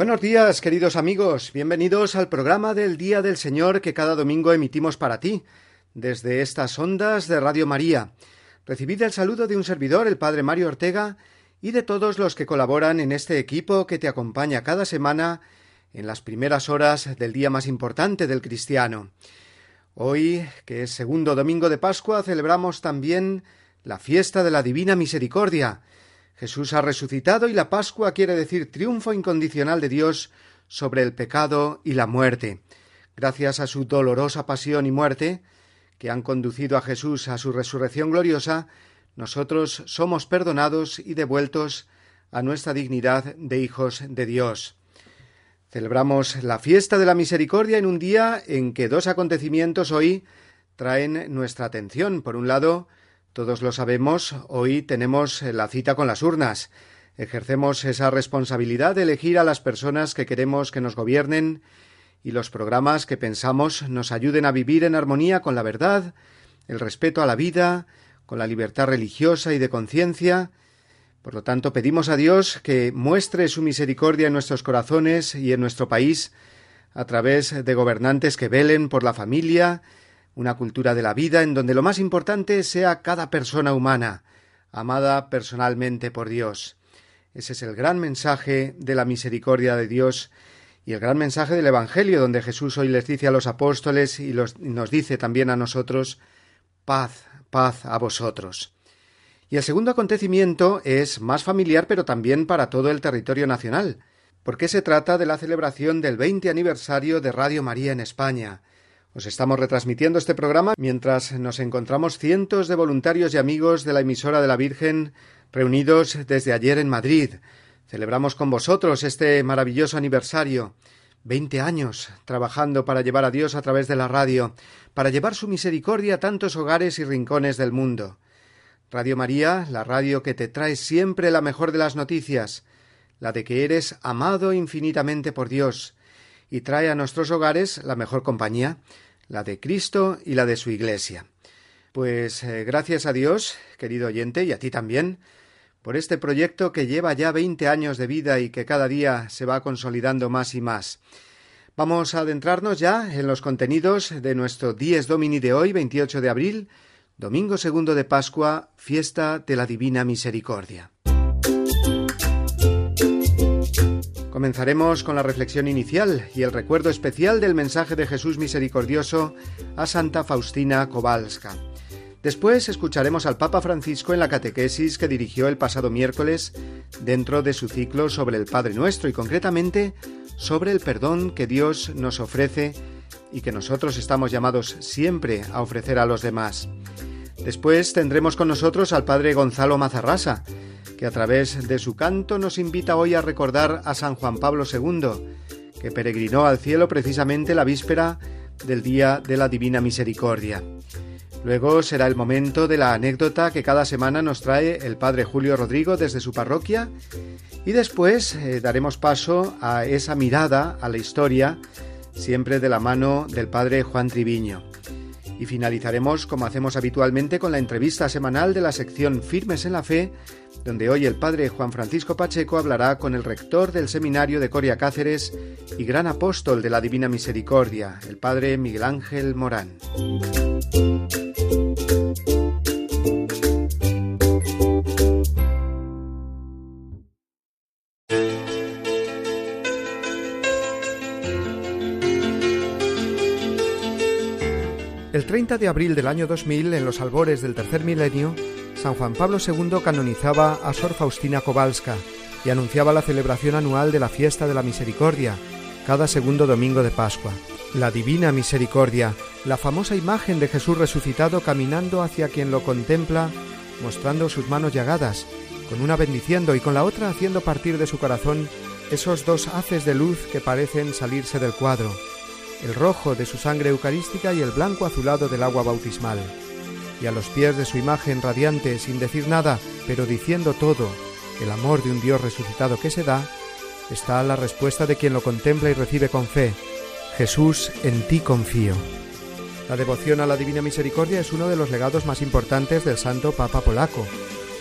Buenos días, queridos amigos. Bienvenidos al programa del Día del Señor que cada domingo emitimos para ti, desde estas ondas de Radio María. Recibid el saludo de un servidor, el Padre Mario Ortega, y de todos los que colaboran en este equipo que te acompaña cada semana en las primeras horas del día más importante del cristiano. Hoy, que es segundo domingo de Pascua, celebramos también la fiesta de la Divina Misericordia, Jesús ha resucitado y la Pascua quiere decir triunfo incondicional de Dios sobre el pecado y la muerte. Gracias a su dolorosa pasión y muerte, que han conducido a Jesús a su resurrección gloriosa, nosotros somos perdonados y devueltos a nuestra dignidad de hijos de Dios. Celebramos la fiesta de la misericordia en un día en que dos acontecimientos hoy traen nuestra atención. Por un lado, todos lo sabemos, hoy tenemos la cita con las urnas. Ejercemos esa responsabilidad de elegir a las personas que queremos que nos gobiernen y los programas que pensamos nos ayuden a vivir en armonía con la verdad, el respeto a la vida, con la libertad religiosa y de conciencia. Por lo tanto, pedimos a Dios que muestre su misericordia en nuestros corazones y en nuestro país a través de gobernantes que velen por la familia, una cultura de la vida en donde lo más importante sea cada persona humana, amada personalmente por Dios. Ese es el gran mensaje de la misericordia de Dios y el gran mensaje del Evangelio, donde Jesús hoy les dice a los apóstoles y, nos dice también a nosotros paz, paz a vosotros. Y el segundo acontecimiento es más familiar, pero también para todo el territorio nacional, porque se trata de la celebración del veinte aniversario de Radio María en España, os estamos retransmitiendo este programa mientras nos encontramos cientos de voluntarios y amigos de la emisora de la Virgen reunidos desde ayer en Madrid. Celebramos con vosotros este maravilloso aniversario. Veinte años trabajando para llevar a Dios a través de la radio, para llevar su misericordia a tantos hogares y rincones del mundo. Radio María, la radio que te trae siempre la mejor de las noticias, la de que eres amado infinitamente por Dios, y trae a nuestros hogares la mejor compañía, la de Cristo y la de su Iglesia. Pues eh, gracias a Dios, querido oyente, y a ti también, por este proyecto que lleva ya veinte años de vida y que cada día se va consolidando más y más. Vamos a adentrarnos ya en los contenidos de nuestro Dies Domini de hoy, 28 de abril, domingo segundo de Pascua, fiesta de la Divina Misericordia. Comenzaremos con la reflexión inicial y el recuerdo especial del mensaje de Jesús misericordioso a Santa Faustina Kowalska. Después escucharemos al Papa Francisco en la catequesis que dirigió el pasado miércoles dentro de su ciclo sobre el Padre Nuestro y concretamente sobre el perdón que Dios nos ofrece y que nosotros estamos llamados siempre a ofrecer a los demás. Después tendremos con nosotros al Padre Gonzalo Mazarrasa, que a través de su canto nos invita hoy a recordar a San Juan Pablo II, que peregrinó al cielo precisamente la víspera del Día de la Divina Misericordia. Luego será el momento de la anécdota que cada semana nos trae el Padre Julio Rodrigo desde su parroquia y después eh, daremos paso a esa mirada a la historia, siempre de la mano del Padre Juan Triviño. Y finalizaremos, como hacemos habitualmente, con la entrevista semanal de la sección Firmes en la Fe, donde hoy el padre Juan Francisco Pacheco hablará con el rector del seminario de Coria Cáceres y gran apóstol de la Divina Misericordia, el padre Miguel Ángel Morán. 30 de abril del año 2000, en los albores del tercer milenio, San Juan Pablo II canonizaba a Sor Faustina Kowalska y anunciaba la celebración anual de la fiesta de la misericordia, cada segundo domingo de Pascua. La divina misericordia la famosa imagen de Jesús resucitado caminando hacia quien lo contempla, mostrando sus manos llagadas, con una bendiciendo y con la otra haciendo partir de su corazón esos dos haces de luz que parecen salirse del cuadro, el rojo de su sangre eucarística y el blanco azulado del agua bautismal. Y a los pies de su imagen radiante, sin decir nada, pero diciendo todo, el amor de un Dios resucitado que se da, está la respuesta de quien lo contempla y recibe con fe. Jesús, en ti confío. La devoción a la Divina Misericordia es uno de los legados más importantes del Santo Papa polaco,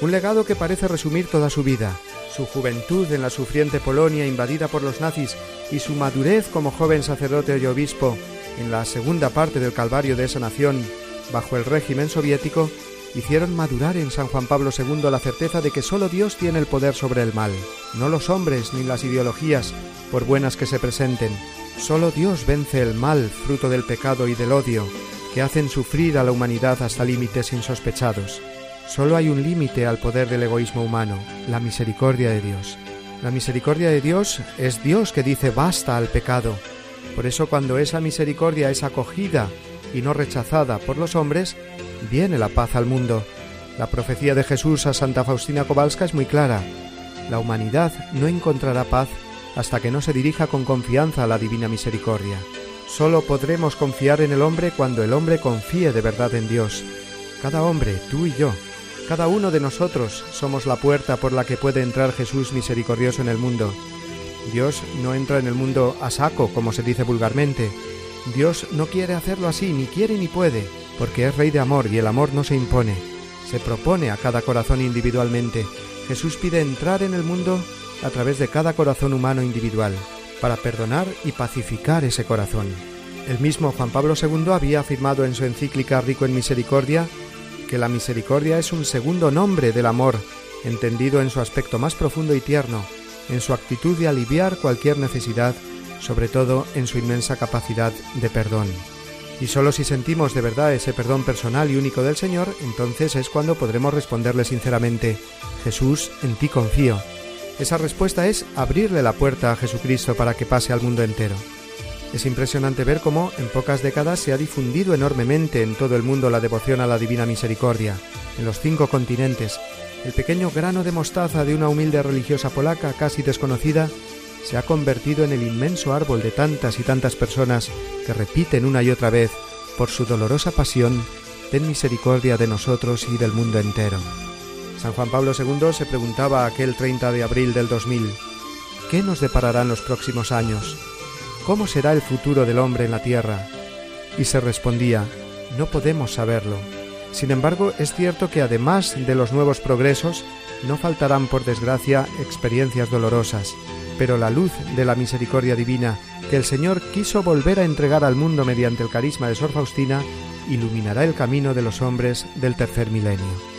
un legado que parece resumir toda su vida, su juventud en la sufriente Polonia invadida por los nazis y su madurez como joven sacerdote y obispo en la segunda parte del Calvario de esa nación bajo el régimen soviético hicieron madurar en San Juan Pablo II la certeza de que sólo Dios tiene el poder sobre el mal, no los hombres ni las ideologías, por buenas que se presenten. Sólo Dios vence el mal, fruto del pecado y del odio, que hacen sufrir a la humanidad hasta límites insospechados. Solo hay un límite al poder del egoísmo humano, la misericordia de Dios. La misericordia de Dios es Dios que dice basta al pecado. Por eso cuando esa misericordia es acogida y no rechazada por los hombres, viene la paz al mundo. La profecía de Jesús a Santa Faustina Kowalska es muy clara. La humanidad no encontrará paz hasta que no se dirija con confianza a la divina misericordia. Solo podremos confiar en el hombre cuando el hombre confíe de verdad en Dios. Cada hombre, tú y yo, cada uno de nosotros somos la puerta por la que puede entrar Jesús misericordioso en el mundo. Dios no entra en el mundo a saco, como se dice vulgarmente, Dios no quiere hacerlo así, ni quiere ni puede, porque es rey de amor y el amor no se impone, se propone a cada corazón individualmente. Jesús pide entrar en el mundo a través de cada corazón humano individual, para perdonar y pacificar ese corazón. El mismo Juan Pablo II había afirmado en su encíclica Rico en Misericordia que la misericordia es un segundo nombre del amor, entendido en su aspecto más profundo y tierno, en su actitud de aliviar cualquier necesidad sobre todo en su inmensa capacidad de perdón. Y solo si sentimos de verdad ese perdón personal y único del Señor, entonces es cuando podremos responderle sinceramente, Jesús, en ti confío. Esa respuesta es abrirle la puerta a Jesucristo para que pase al mundo entero. Es impresionante ver cómo en pocas décadas se ha difundido enormemente en todo el mundo la devoción a la Divina Misericordia, en los cinco continentes. El pequeño grano de mostaza de una humilde religiosa polaca casi desconocida se ha convertido en el inmenso árbol de tantas y tantas personas que repiten una y otra vez, por su dolorosa pasión, ten misericordia de nosotros y del mundo entero. San Juan Pablo II se preguntaba aquel 30 de abril del 2000, ¿qué nos depararán los próximos años? ¿Cómo será el futuro del hombre en la tierra? Y se respondía, no podemos saberlo. Sin embargo, es cierto que además de los nuevos progresos, no faltarán, por desgracia, experiencias dolorosas, pero la luz de la misericordia divina que el Señor quiso volver a entregar al mundo mediante el carisma de Sor Faustina iluminará el camino de los hombres del tercer milenio.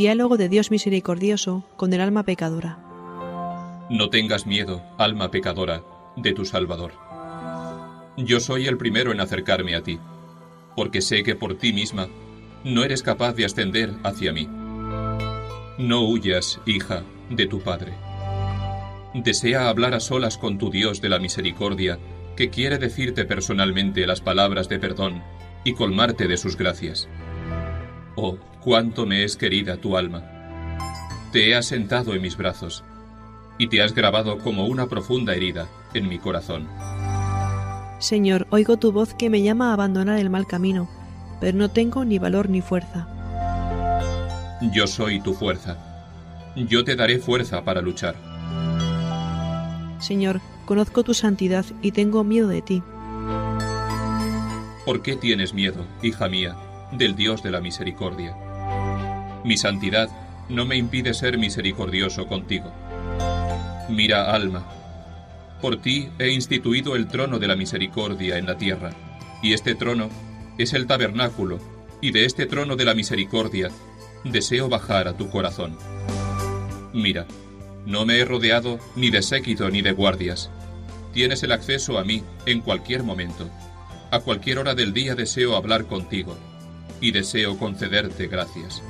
Diálogo de Dios misericordioso con el alma pecadora. No tengas miedo, alma pecadora, de tu Salvador. Yo soy el primero en acercarme a ti, porque sé que por ti misma no eres capaz de ascender hacia mí. No huyas, hija, de tu Padre. Desea hablar a solas con tu Dios de la misericordia, que quiere decirte personalmente las palabras de perdón y colmarte de sus gracias. Oh, cuánto me es querida tu alma. Te he asentado en mis brazos y te has grabado como una profunda herida en mi corazón. Señor, oigo tu voz que me llama a abandonar el mal camino, pero no tengo ni valor ni fuerza. Yo soy tu fuerza. Yo te daré fuerza para luchar. Señor, conozco tu santidad y tengo miedo de ti. ¿Por qué tienes miedo, hija mía, del Dios de la misericordia? Mi santidad no me impide ser misericordioso contigo. Mira, alma, por ti he instituido el trono de la misericordia en la tierra, y este trono es el tabernáculo, y de este trono de la misericordia deseo bajar a tu corazón. Mira, no me he rodeado ni de séquito ni de guardias. Tienes el acceso a mí en cualquier momento. A cualquier hora del día deseo hablar contigo, y deseo concederte gracias.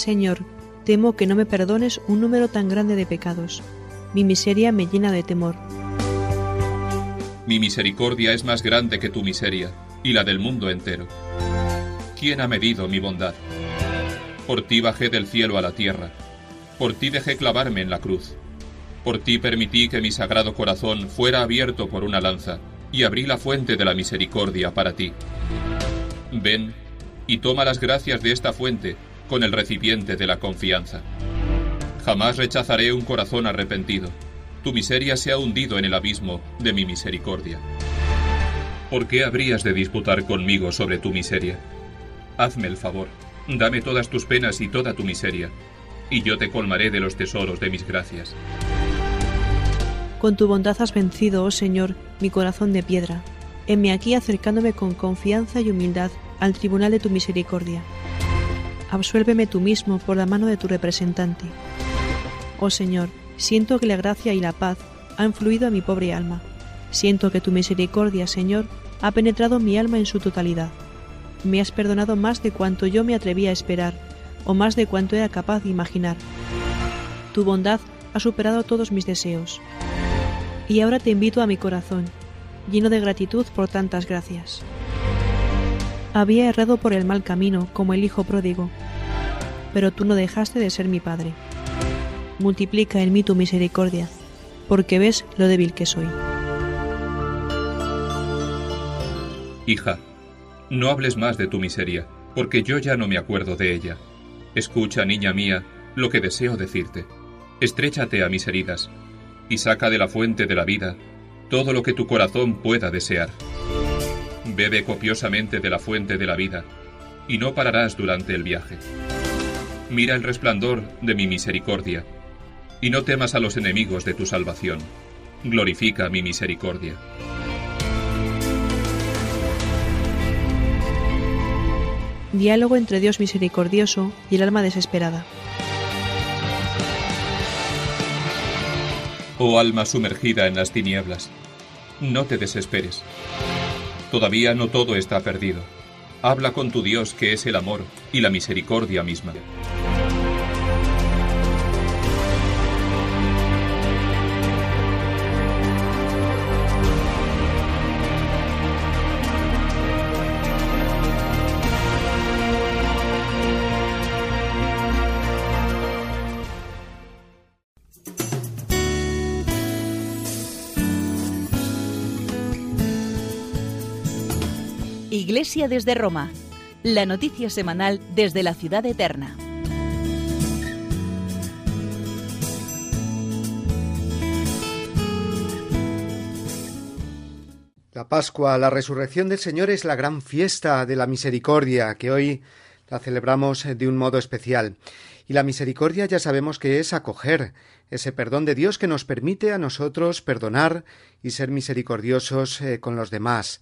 Señor, temo que no me perdones un número tan grande de pecados mi miseria me llena de temor. Mi misericordia es más grande que tu miseria y la del mundo entero. ¿Quién ha medido mi bondad? Por ti bajé del cielo a la tierra, por ti dejé clavarme en la cruz, por ti permití que mi sagrado corazón fuera abierto por una lanza y abrí la fuente de la misericordia para ti. Ven y toma las gracias de esta fuente con el recipiente de la confianza. Jamás rechazaré un corazón arrepentido. Tu miseria se ha hundido en el abismo de mi misericordia. ¿Por qué habrías de disputar conmigo sobre tu miseria? Hazme el favor, dame todas tus penas y toda tu miseria, y yo te colmaré de los tesoros de mis gracias. Con tu bondad has vencido, oh Señor, mi corazón de piedra. Heme aquí acercándome con confianza y humildad al tribunal de tu misericordia. Absuélveme tú mismo por la mano de tu representante. Oh Señor, siento que la gracia y la paz han fluido a mi pobre alma. Siento que tu misericordia, Señor, ha penetrado mi alma en su totalidad. Me has perdonado más de cuanto yo me atrevía a esperar, o más de cuanto era capaz de imaginar. Tu bondad ha superado todos mis deseos. Y ahora te invito a mi corazón, lleno de gratitud por tantas gracias. Había errado por el mal camino como el hijo pródigo, pero tú no dejaste de ser mi padre multiplica en mí tu misericordia, porque ves lo débil que soy. Hija, no hables más de tu miseria, porque yo ya no me acuerdo de ella. Escucha, niña mía, lo que deseo decirte. Estréchate a mis heridas, y saca de la fuente de la vida todo lo que tu corazón pueda desear. Bebe copiosamente de la fuente de la vida, y no pararás durante el viaje. Mira el resplandor de mi misericordia, y no temas a los enemigos de tu salvación. Glorifica mi misericordia. Diálogo entre Dios misericordioso y el alma desesperada. Oh alma sumergida en las tinieblas, no te desesperes. Todavía no todo está perdido. Habla con tu Dios que es el amor y la misericordia misma. Desde Roma, la noticia semanal desde la ciudad eterna. La Pascua, la resurrección del Señor es la gran fiesta de la misericordia que hoy la celebramos de un modo especial. Y la misericordia ya sabemos que es acoger ese perdón de Dios que nos permite a nosotros perdonar y ser misericordiosos eh, con los demás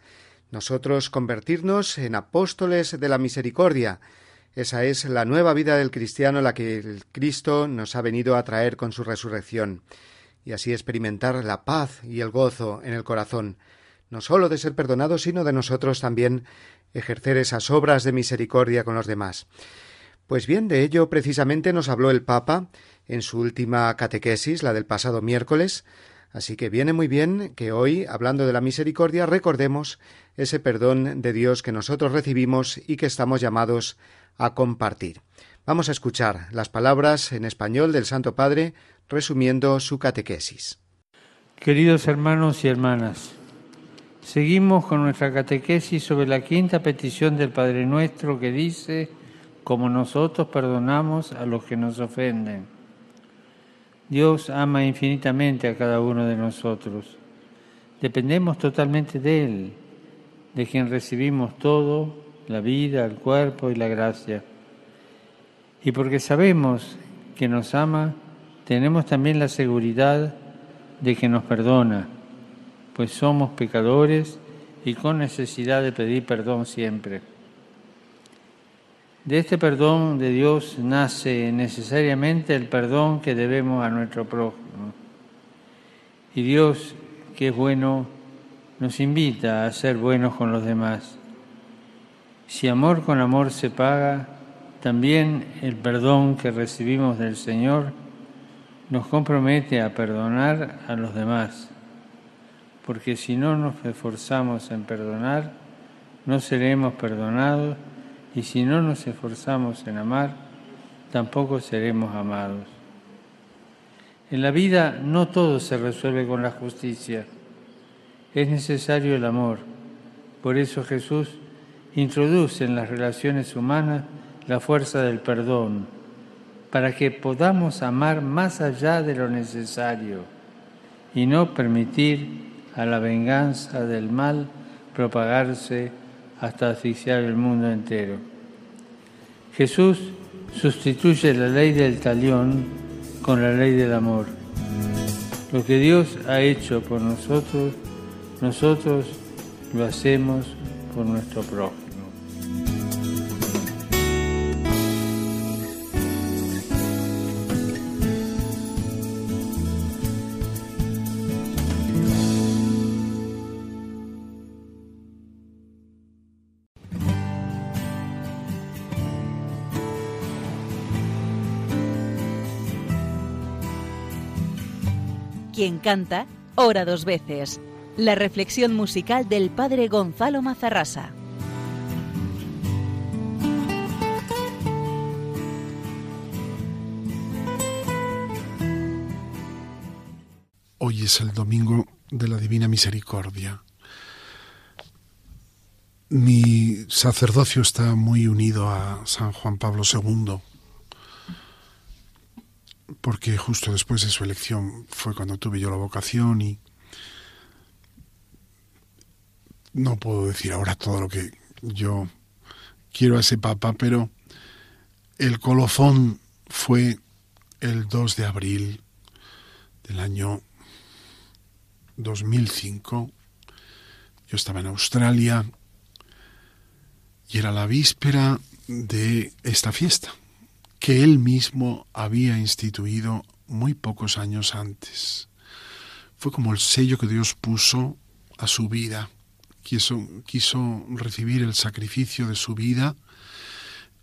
nosotros convertirnos en apóstoles de la misericordia. Esa es la nueva vida del cristiano la que el Cristo nos ha venido a traer con su resurrección, y así experimentar la paz y el gozo en el corazón, no sólo de ser perdonados, sino de nosotros también ejercer esas obras de misericordia con los demás. Pues bien, de ello precisamente nos habló el Papa en su última catequesis, la del pasado miércoles, Así que viene muy bien que hoy, hablando de la misericordia, recordemos ese perdón de Dios que nosotros recibimos y que estamos llamados a compartir. Vamos a escuchar las palabras en español del Santo Padre resumiendo su catequesis. Queridos hermanos y hermanas, seguimos con nuestra catequesis sobre la quinta petición del Padre Nuestro que dice, como nosotros perdonamos a los que nos ofenden. Dios ama infinitamente a cada uno de nosotros. Dependemos totalmente de Él, de quien recibimos todo, la vida, el cuerpo y la gracia. Y porque sabemos que nos ama, tenemos también la seguridad de que nos perdona, pues somos pecadores y con necesidad de pedir perdón siempre. De este perdón de Dios nace necesariamente el perdón que debemos a nuestro prójimo. Y Dios, que es bueno, nos invita a ser buenos con los demás. Si amor con amor se paga, también el perdón que recibimos del Señor nos compromete a perdonar a los demás, porque si no nos esforzamos en perdonar, no seremos perdonados y si no nos esforzamos en amar, tampoco seremos amados. En la vida no todo se resuelve con la justicia, es necesario el amor. Por eso Jesús introduce en las relaciones humanas la fuerza del perdón, para que podamos amar más allá de lo necesario y no permitir a la venganza del mal propagarse hasta asfixiar el mundo entero. Jesús sustituye la ley del talión con la ley del amor. Lo que Dios ha hecho por nosotros, nosotros lo hacemos por nuestro prójimo. Quien canta, ora dos veces. La reflexión musical del padre Gonzalo Mazarrasa. Hoy es el domingo de la Divina Misericordia. Mi sacerdocio está muy unido a San Juan Pablo II porque justo después de su elección fue cuando tuve yo la vocación y no puedo decir ahora todo lo que yo quiero a ese papa, pero el colofón fue el 2 de abril del año 2005. Yo estaba en Australia y era la víspera de esta fiesta, que él mismo había instituido muy pocos años antes. Fue como el sello que Dios puso a su vida. Quiso, quiso recibir el sacrificio de su vida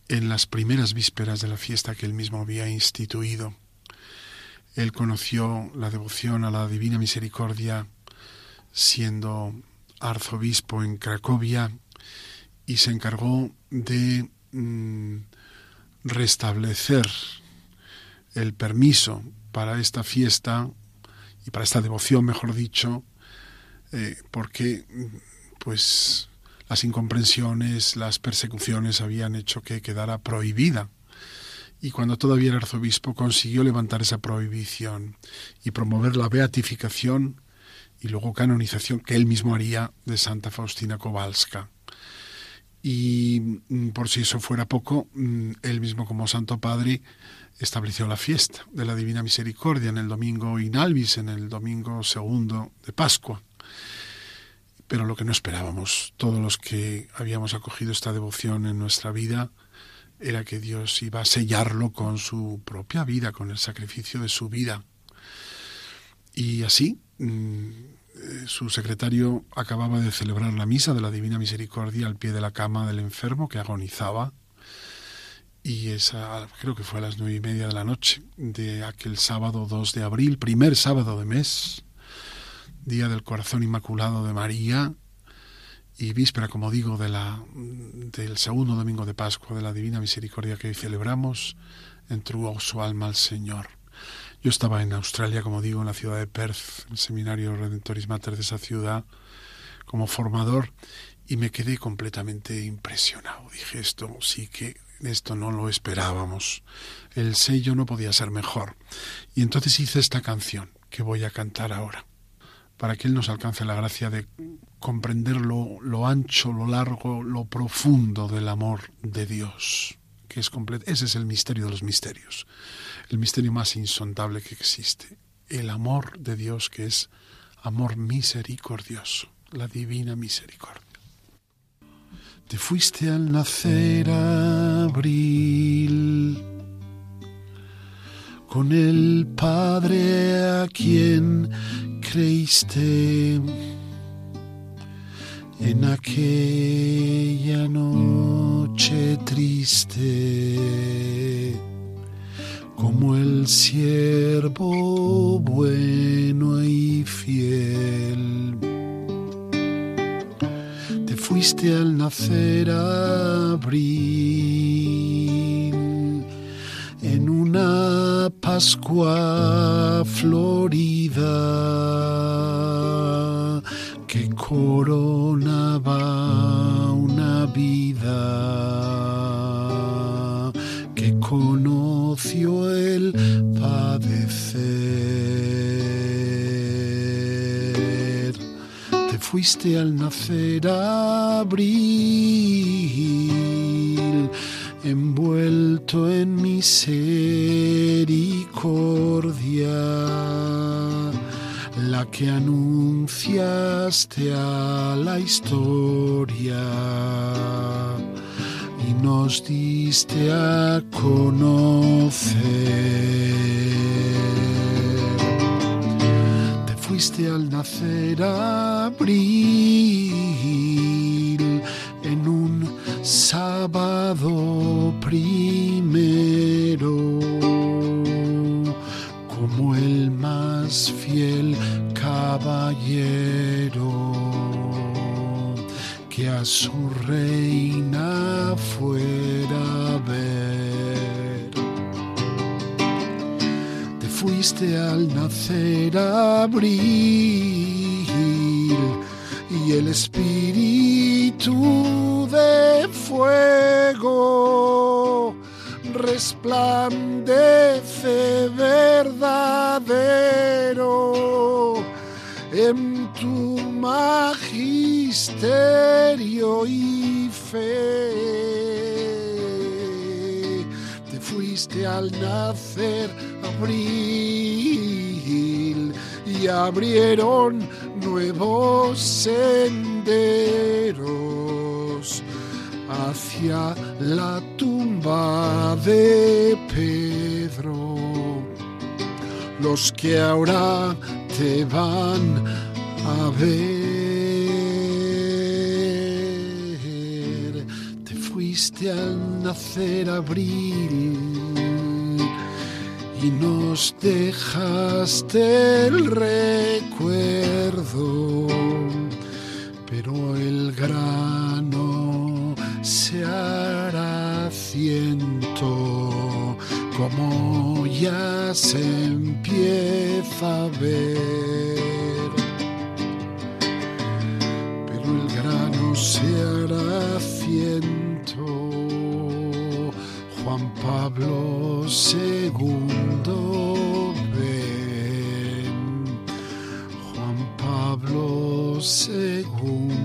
en las primeras vísperas de la fiesta que él mismo había instituido. Él conoció la devoción a la Divina Misericordia siendo arzobispo en Cracovia y se encargó de mm, restablecer el permiso para esta fiesta y para esta devoción, mejor dicho, eh, porque pues las incomprensiones, las persecuciones habían hecho que quedara prohibida. Y cuando todavía era arzobispo consiguió levantar esa prohibición y promover la beatificación y luego canonización que él mismo haría de Santa Faustina Kowalska y mm, por si eso fuera poco, mm, él mismo como Santo Padre estableció la fiesta de la Divina Misericordia en el domingo Inalvis, en el domingo segundo de Pascua. Pero lo que no esperábamos, todos los que habíamos acogido esta devoción en nuestra vida, era que Dios iba a sellarlo con su propia vida, con el sacrificio de su vida. Y así, mm, su secretario acababa de celebrar la misa de la Divina Misericordia al pie de la cama del enfermo que agonizaba y esa creo que fue a las nueve y media de la noche de aquel sábado 2 de abril, primer sábado de mes, día del corazón inmaculado de María y víspera, como digo, de la, del segundo domingo de Pascua de la Divina Misericordia que hoy celebramos, entregó su alma al Señor. Yo estaba en Australia, como digo, en la ciudad de Perth, en el seminario Redentoris Mater de esa ciudad, como formador, y me quedé completamente impresionado. Dije, esto sí que, esto no lo esperábamos. El sello no podía ser mejor. Y entonces hice esta canción que voy a cantar ahora para que Él nos alcance la gracia de comprender lo, ancho, lo largo, lo profundo del amor de Dios, que es completo. Ese es el misterio de los misterios, el misterio más insondable que existe, el amor de Dios que es amor misericordioso, la divina misericordia. Te fuiste al nacer abril con el Padre a quien creíste en aquella noche triste, como el siervo bueno y fiel. Te fuiste al nacer abril en una Pascua florida que coronaba fuiste al nacer abril envuelto en misericordia, la que anunciaste a la historia y nos diste a. abril y el espíritu de fuego resplandece verdadero en tu magisterio y fe. Te fuiste al nacer abril y abrieron nuevos senderos hacia la tumba de Pedro. Los que ahora te van a ver, te fuiste al nacer abril y nos dejaste el recuerdo, pero el grano se hará ciento como ya se empieza a ver. Pero el grano se hará ciento. Juan Pablo II ven. Juan Pablo II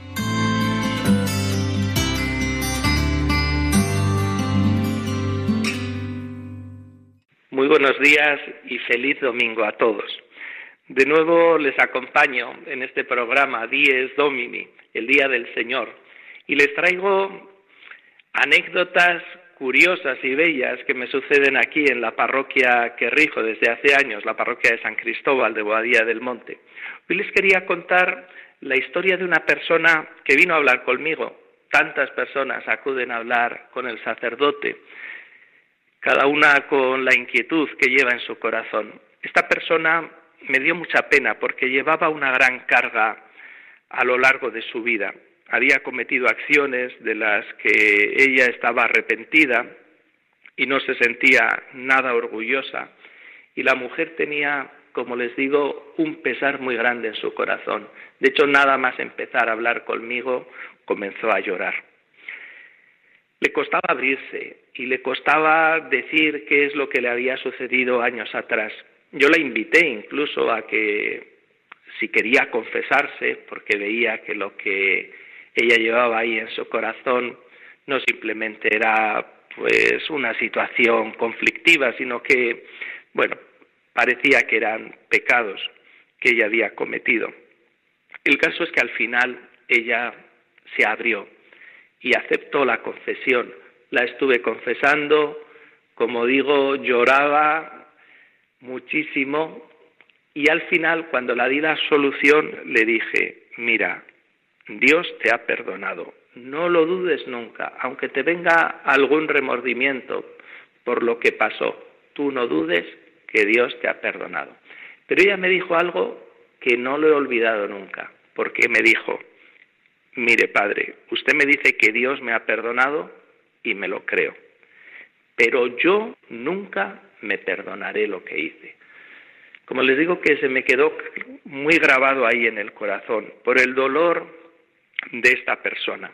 Buenos días y feliz domingo a todos. De nuevo les acompaño en este programa Dies Domini, el Día del Señor, y les traigo anécdotas curiosas y bellas que me suceden aquí en la parroquia que rijo desde hace años, la parroquia de San Cristóbal de Boadía del Monte. Hoy les quería contar la historia de una persona que vino a hablar conmigo. Tantas personas acuden a hablar con el sacerdote, cada una con la inquietud que lleva en su corazón. Esta persona me dio mucha pena porque llevaba una gran carga a lo largo de su vida había cometido acciones de las que ella estaba arrepentida y no se sentía nada orgullosa. Y la mujer tenía, como les digo, un pesar muy grande en su corazón. De hecho, nada más empezar a hablar conmigo, comenzó a llorar. Le costaba abrirse y le costaba decir qué es lo que le había sucedido años atrás. Yo la invité incluso a que si quería confesarse, porque veía que lo que ella llevaba ahí en su corazón no simplemente era pues una situación conflictiva, sino que, bueno, parecía que eran pecados que ella había cometido. El caso es que al final ella se abrió y aceptó la confesión. La estuve confesando, como digo, lloraba muchísimo y al final, cuando la di la solución, le dije, mira, Dios te ha perdonado. No lo dudes nunca, aunque te venga algún remordimiento por lo que pasó. Tú no dudes que Dios te ha perdonado. Pero ella me dijo algo que no lo he olvidado nunca, porque me dijo, mire padre, usted me dice que Dios me ha perdonado y me lo creo, pero yo nunca me perdonaré lo que hice. Como les digo que se me quedó muy grabado ahí en el corazón, por el dolor de esta persona.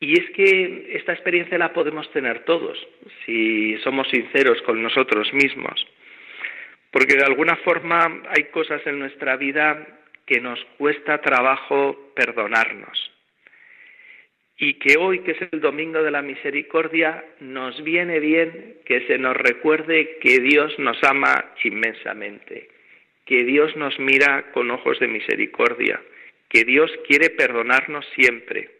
Y es que esta experiencia la podemos tener todos, si somos sinceros con nosotros mismos, porque de alguna forma hay cosas en nuestra vida que nos cuesta trabajo perdonarnos. Y que hoy, que es el Domingo de la Misericordia, nos viene bien que se nos recuerde que Dios nos ama inmensamente, que Dios nos mira con ojos de misericordia, que Dios quiere perdonarnos siempre,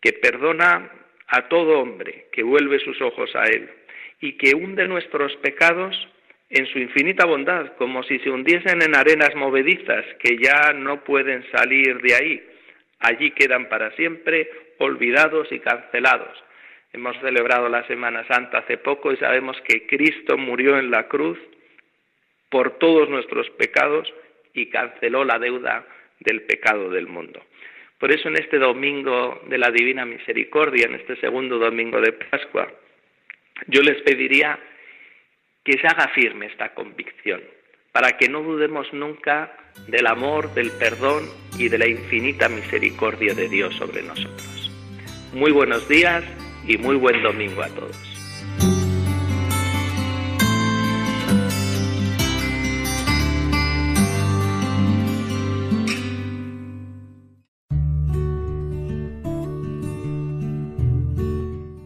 que perdona a todo hombre que vuelve sus ojos a Él y que hunde nuestros pecados en su infinita bondad, como si se hundiesen en arenas movedizas que ya no pueden salir de ahí. Allí quedan para siempre olvidados y cancelados. Hemos celebrado la Semana Santa hace poco y sabemos que Cristo murió en la cruz por todos nuestros pecados y canceló la deuda del pecado del mundo. Por eso en este domingo de la Divina Misericordia, en este segundo domingo de Pascua, yo les pediría que se haga firme esta convicción, para que no dudemos nunca del amor, del perdón y de la infinita misericordia de Dios sobre nosotros. Muy buenos días y muy buen domingo a todos.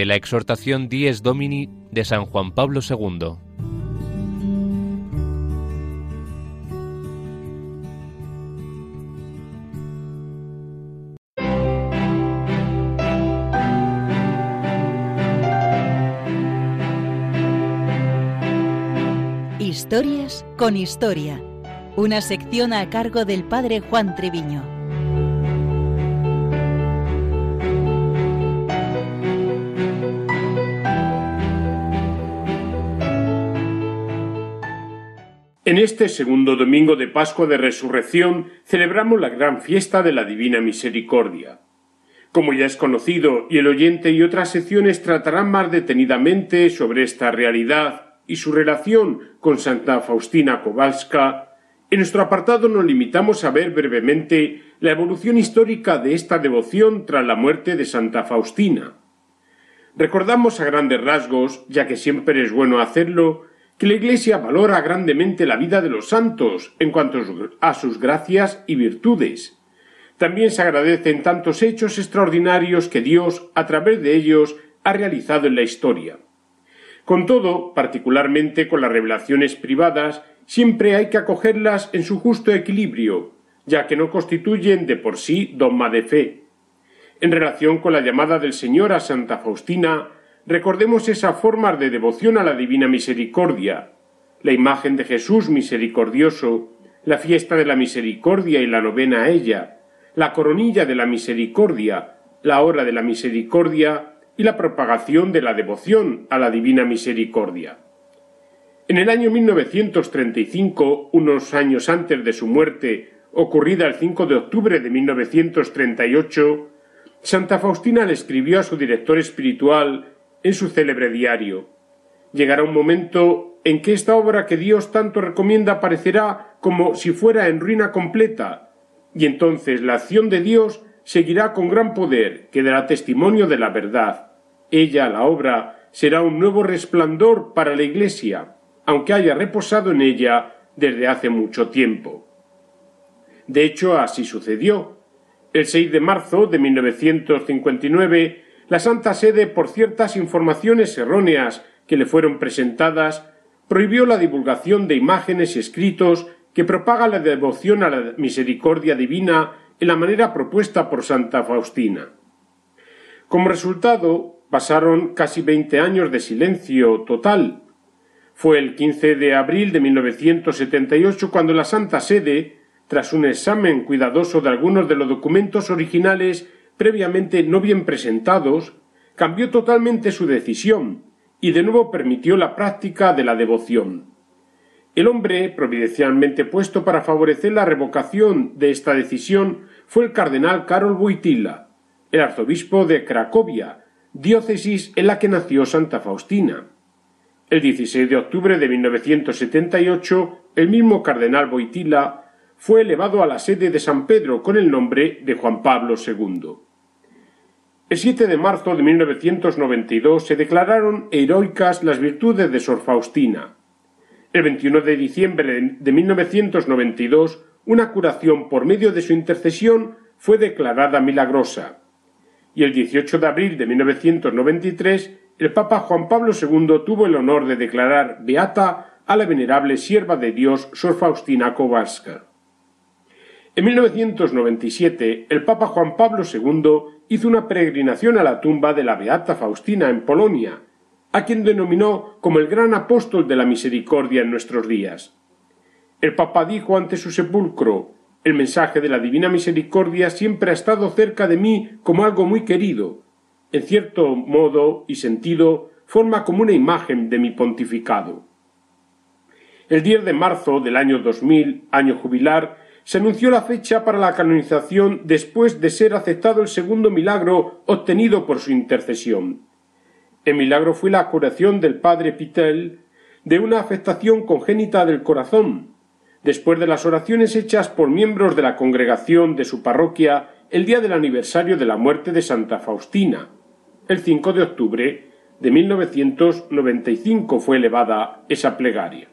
De la exhortación Dies Domini de San Juan Pablo II. Historias con historia. Una sección a cargo del padre Juan Treviño. En este segundo domingo de Pascua de Resurrección celebramos la gran fiesta de la Divina Misericordia. Como ya es conocido y el oyente y otras secciones tratarán más detenidamente sobre esta realidad y su relación con Santa Faustina Kowalska, en nuestro apartado nos limitamos a ver brevemente la evolución histórica de esta devoción tras la muerte de Santa Faustina. Recordamos a grandes rasgos, ya que siempre es bueno hacerlo, que la Iglesia valora grandemente la vida de los santos en cuanto a sus gracias y virtudes. También se agradecen tantos hechos extraordinarios que Dios, a través de ellos, ha realizado en la historia. Con todo, particularmente con las revelaciones privadas, siempre hay que acogerlas en su justo equilibrio, ya que no constituyen de por sí dogma de fe. En relación con la llamada del Señor a Santa Faustina, recordemos esa forma de devoción a la Divina Misericordia, la imagen de Jesús misericordioso, la fiesta de la misericordia y la novena a ella, la coronilla de la misericordia, la hora de la misericordia y la propagación de la devoción a la Divina Misericordia. En el año 1935, unos años antes de su muerte, ocurrida el 5 de octubre de 1938, Santa Faustina le escribió a su director espiritual en su célebre diario. Llegará un momento en que esta obra que Dios tanto recomienda parecerá como si fuera en ruina completa, y entonces la acción de Dios seguirá con gran poder que dará testimonio de la verdad. Ella, la obra, será un nuevo resplandor para la Iglesia, aunque haya reposado en ella desde hace mucho tiempo. De hecho, así sucedió. El 6 de marzo de 1959, la Santa Sede, por ciertas informaciones erróneas que le fueron presentadas, prohibió la divulgación de imágenes y escritos que propagan la devoción a la misericordia divina en la manera propuesta por Santa Faustina. Como resultado, pasaron casi veinte años de silencio total. Fue el 15 de abril de 1978 cuando la Santa Sede, tras un examen cuidadoso de algunos de los documentos originales previamente no bien presentados, cambió totalmente su decisión y de nuevo permitió la práctica de la devoción. El hombre providencialmente puesto para favorecer la revocación de esta decisión fue el cardenal Karol Wojtyla, el arzobispo de Cracovia, diócesis en la que nació Santa Faustina. El 16 de octubre de 1978, el mismo cardenal Boitila fue elevado a la sede de San Pedro con el nombre de Juan Pablo II. El 7 de marzo de 1992 se declararon heroicas las virtudes de Sor Faustina. El 21 de diciembre de 1992, una curación por medio de su intercesión fue declarada milagrosa y el 18 de abril de 1993 el Papa Juan Pablo II tuvo el honor de declarar beata a la venerable sierva de Dios Sor Faustina Kowalska. En 1997 el Papa Juan Pablo II hizo una peregrinación a la tumba de la beata Faustina en Polonia, a quien denominó como el gran apóstol de la misericordia en nuestros días. El Papa dijo ante su sepulcro el mensaje de la Divina Misericordia siempre ha estado cerca de mí como algo muy querido. En cierto modo y sentido, forma como una imagen de mi pontificado. El 10 de marzo del año 2000, año jubilar, se anunció la fecha para la canonización después de ser aceptado el segundo milagro obtenido por su intercesión. El milagro fue la curación del padre Pitel de una afectación congénita del corazón, después de las oraciones hechas por miembros de la congregación de su parroquia el día del aniversario de la muerte de Santa Faustina. El 5 de octubre de 1995 fue elevada esa plegaria.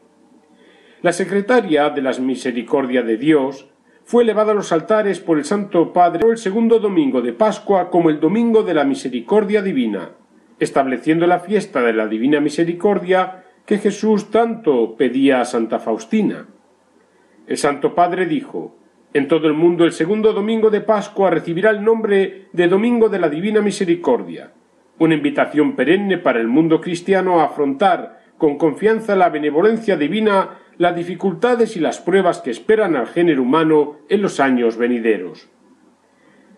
La secretaria de las Misericordia de Dios fue elevada a los altares por el Santo Padre el segundo domingo de Pascua como el Domingo de la Misericordia Divina, estableciendo la fiesta de la Divina Misericordia que Jesús tanto pedía a Santa Faustina. El Santo Padre dijo En todo el mundo el segundo domingo de Pascua recibirá el nombre de Domingo de la Divina Misericordia, una invitación perenne para el mundo cristiano a afrontar con confianza la benevolencia divina las dificultades y las pruebas que esperan al género humano en los años venideros.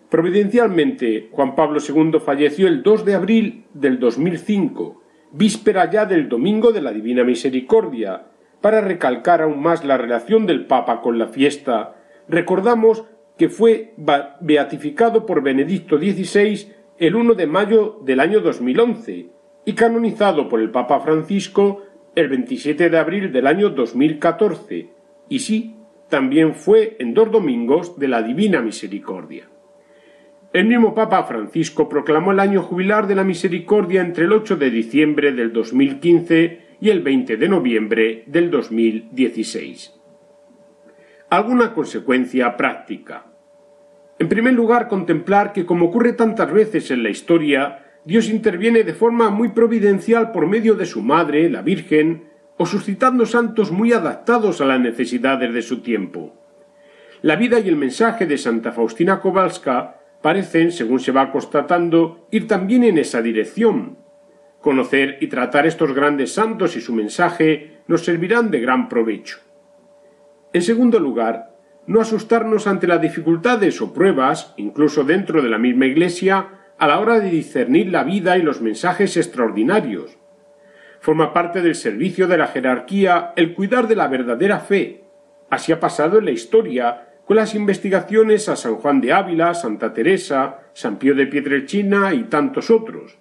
Providencialmente, Juan Pablo II falleció el 2 de abril del 2005, víspera ya del Domingo de la Divina Misericordia. Para recalcar aún más la relación del Papa con la fiesta, recordamos que fue beatificado por Benedicto XVI el 1 de mayo del año 2011 y canonizado por el Papa Francisco el 27 de abril del año 2014, y sí, también fue en dos domingos de la Divina Misericordia. El mismo Papa Francisco proclamó el año jubilar de la Misericordia entre el 8 de diciembre del 2015 y el 20 de noviembre del 2016. Alguna consecuencia práctica. En primer lugar, contemplar que, como ocurre tantas veces en la historia, Dios interviene de forma muy providencial por medio de su madre, la Virgen, o suscitando santos muy adaptados a las necesidades de su tiempo. La vida y el mensaje de Santa Faustina Kowalska parecen, según se va constatando, ir también en esa dirección. Conocer y tratar estos grandes santos y su mensaje nos servirán de gran provecho. En segundo lugar, no asustarnos ante las dificultades o pruebas, incluso dentro de la misma Iglesia, a la hora de discernir la vida y los mensajes extraordinarios. Forma parte del servicio de la jerarquía el cuidar de la verdadera fe. Así ha pasado en la historia con las investigaciones a San Juan de Ávila, Santa Teresa, San Pío de Pietrelcina y tantos otros.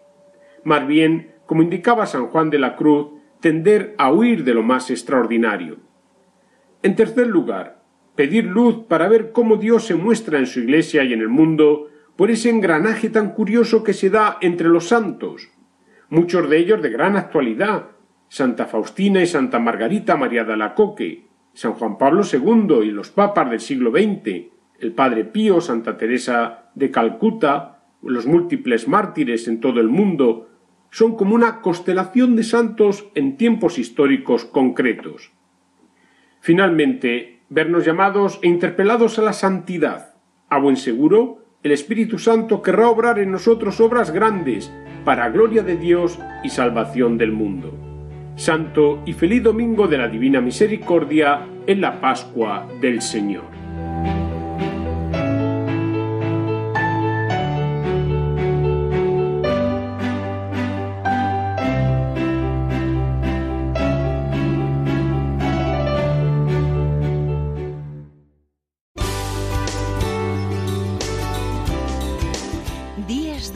Más bien, como indicaba San Juan de la Cruz, tender a huir de lo más extraordinario. En tercer lugar, pedir luz para ver cómo Dios se muestra en su Iglesia y en el mundo por ese engranaje tan curioso que se da entre los santos, muchos de ellos de gran actualidad, Santa Faustina y Santa Margarita María de Alacoque, San Juan Pablo II y los papas del siglo XX, el Padre Pío, Santa Teresa de Calcuta, los múltiples mártires en todo el mundo, son como una constelación de santos en tiempos históricos concretos. Finalmente, vernos llamados e interpelados a la santidad, a buen seguro, el Espíritu Santo querrá obrar en nosotros obras grandes para gloria de Dios y salvación del mundo. Santo y feliz domingo de la Divina Misericordia en la Pascua del Señor.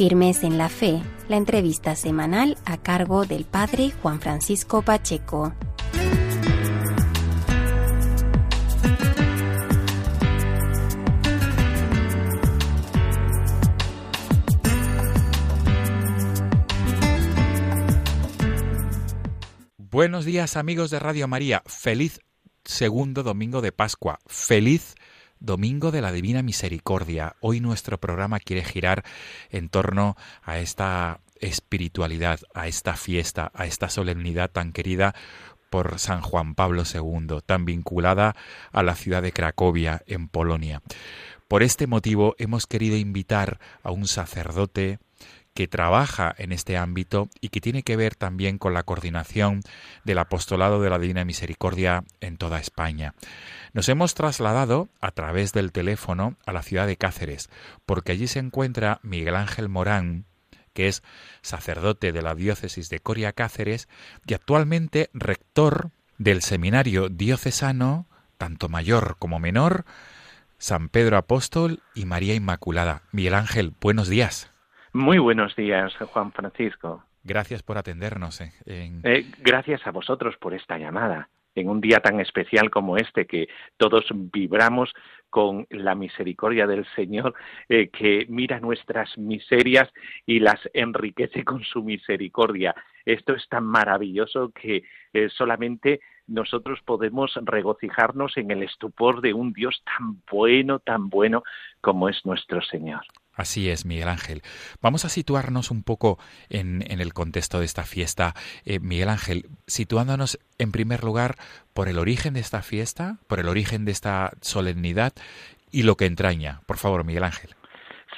Firmes en la fe la entrevista semanal a cargo del padre Juan Francisco Pacheco. Buenos días amigos de Radio María, feliz segundo domingo de Pascua, feliz Domingo de la Divina Misericordia. Hoy nuestro programa quiere girar en torno a esta espiritualidad, a esta fiesta, a esta solemnidad tan querida por San Juan Pablo II, tan vinculada a la ciudad de Cracovia, en Polonia. Por este motivo hemos querido invitar a un sacerdote que trabaja en este ámbito y que tiene que ver también con la coordinación del apostolado de la Divina Misericordia en toda España. Nos hemos trasladado a través del teléfono a la ciudad de Cáceres, porque allí se encuentra Miguel Ángel Morán, que es sacerdote de la diócesis de Coria Cáceres y actualmente rector del seminario diocesano, tanto mayor como menor, San Pedro Apóstol y María Inmaculada. Miguel Ángel, buenos días. Muy buenos días, Juan Francisco. Gracias por atendernos. Eh, eh, gracias a vosotros por esta llamada en un día tan especial como este, que todos vibramos con la misericordia del Señor, eh, que mira nuestras miserias y las enriquece con su misericordia. Esto es tan maravilloso que eh, solamente nosotros podemos regocijarnos en el estupor de un Dios tan bueno, tan bueno como es nuestro Señor. Así es, Miguel Ángel. Vamos a situarnos un poco en, el contexto de esta fiesta. Eh, Miguel Ángel, situándonos en primer lugar por el origen de esta fiesta, por el origen de esta solemnidad y lo que entraña. Por favor, Miguel Ángel.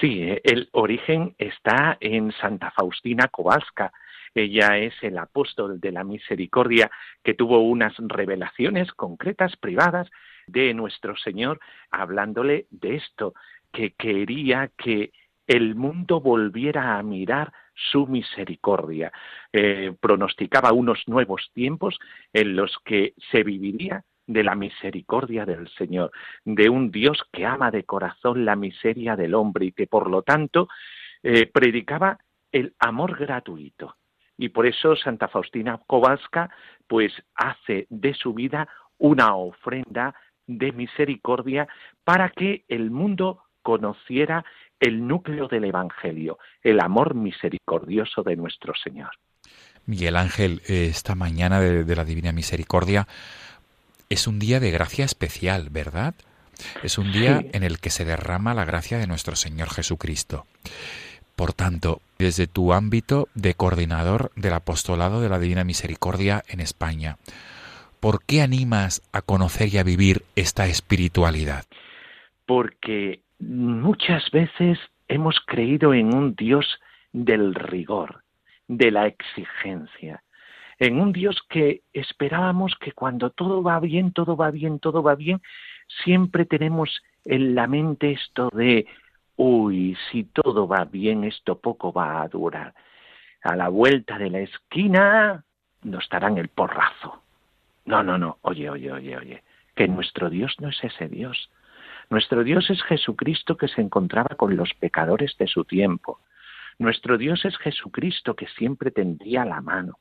Sí, el origen está en Santa Faustina Kowalska. Ella es el apóstol de la misericordia que tuvo unas revelaciones concretas, privadas, de nuestro Señor, hablándole de esto, que quería que el mundo volviera a mirar su misericordia. Eh, pronosticaba unos nuevos tiempos en los que se viviría de la misericordia del Señor, de un Dios que ama de corazón la miseria del hombre y que por lo tanto eh, predicaba el amor gratuito. Y por eso Santa Faustina Kowalska pues hace de su vida una ofrenda de misericordia para que el mundo conociera el núcleo del Evangelio, el amor misericordioso de nuestro Señor. Miguel Ángel, eh, esta mañana de, la Divina Misericordia es un día de gracia especial, ¿verdad? Es un día en el que se derrama la gracia de nuestro Señor Jesucristo. Por tanto, desde tu ámbito de coordinador del apostolado de la Divina Misericordia en España, ¿por qué animas a conocer y a vivir esta espiritualidad? Porque muchas veces hemos creído en un Dios del rigor, de la exigencia, en un Dios que esperábamos que cuando todo va bien, todo va bien, todo va bien, siempre tenemos en la mente esto de, uy, si todo va bien, esto poco va a durar. A la vuelta de la esquina nos darán el porrazo. No, no, no, oye, oye, oye, oye, que nuestro Dios no es ese Dios. Nuestro Dios es Jesucristo que se encontraba con los pecadores de su tiempo. Nuestro Dios es Jesucristo que siempre tendría la mano.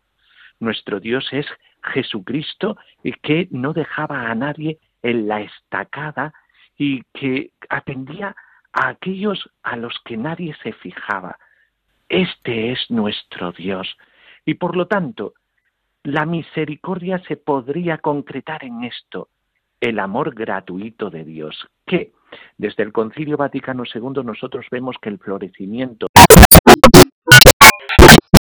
Nuestro Dios es Jesucristo que no dejaba a nadie en la estacada y que atendía a aquellos a los que nadie se fijaba. Este es nuestro Dios. Y por lo tanto, la misericordia se podría concretar en esto, el amor gratuito de Dios, que desde el Concilio Vaticano II nosotros vemos que el florecimiento